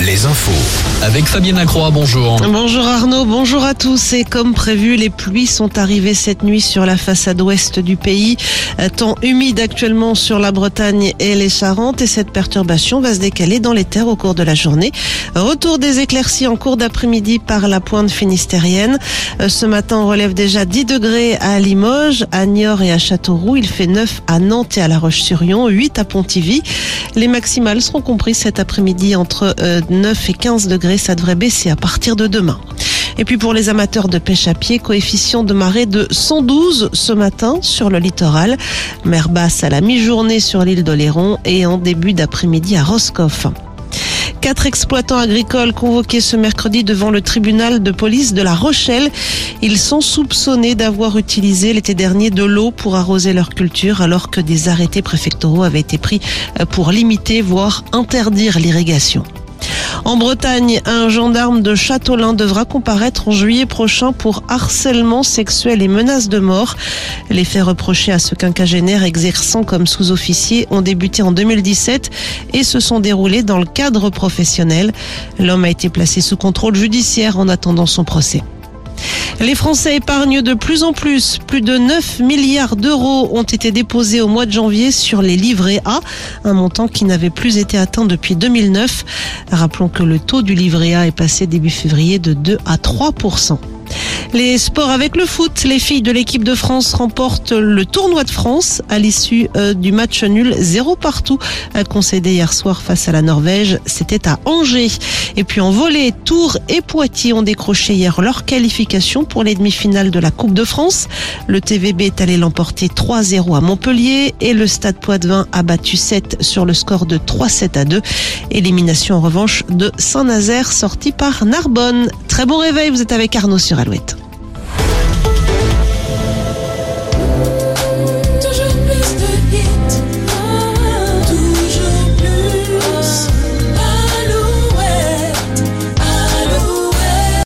Les infos. Avec Fabienne Lacroix, bonjour. Bonjour Arnaud, bonjour à tous. Et comme prévu, les pluies sont arrivées cette nuit sur la façade ouest du pays. Euh, Temps humide actuellement sur la Bretagne et les Charentes. Et cette perturbation va se décaler dans les terres au cours de la journée. Retour des éclaircies en cours d'après-midi par la pointe finistérienne. Euh, Ce matin, on relève déjà 10 degrés à Limoges, à Niort et à Châteauroux. Il fait 9 à Nantes et à La Roche-sur-Yon, 8 à Pontivy. Les maximales seront comprises cet après-midi entre euh, 9 et 15 degrés. Ça devrait baisser à partir de demain. Et puis pour les amateurs de pêche à pied, coefficient de marée de 112 ce matin sur le littoral. Mer basse à la mi-journée sur l'île d'Oléron et en début d'après-midi à Roscoff. Quatre exploitants agricoles convoqués ce mercredi devant le tribunal de police de La Rochelle. Ils sont soupçonnés d'avoir utilisé l'été dernier de l'eau pour arroser leur culture alors que des arrêtés préfectoraux avaient été pris pour limiter, voire interdire l'irrigation. En Bretagne, un gendarme de Châteaulin devra comparaître en juillet prochain pour harcèlement sexuel et menace de mort. Les faits reprochés à ce quinquagénaire exerçant comme sous-officier ont débuté en 2017 et se sont déroulés dans le cadre professionnel. L'homme a été placé sous contrôle judiciaire en attendant son procès. Les Français épargnent de plus en plus. Plus de 9 milliards d'euros ont été déposés au mois de janvier sur les livrets A, un montant qui n'avait plus été atteint depuis 2009. Rappelons que le taux du livret A est passé début février de 2 à 3 les sports avec le foot, les filles de l'équipe de France remportent le tournoi de France à l'issue euh, du match nul zéro partout concédé hier soir face à la Norvège. C'était à Angers. Et puis en volée, Tours et Poitiers ont décroché hier leur qualification pour les demi-finales de la Coupe de France. Le TVB est allé l'emporter 3-0 à Montpellier et le Stade Poitvin a battu 7 sur le score de 3-7 à 2. Élimination en revanche de Saint-Nazaire sorti par Narbonne. Très bon réveil, vous êtes avec Arnaud sur Alouette.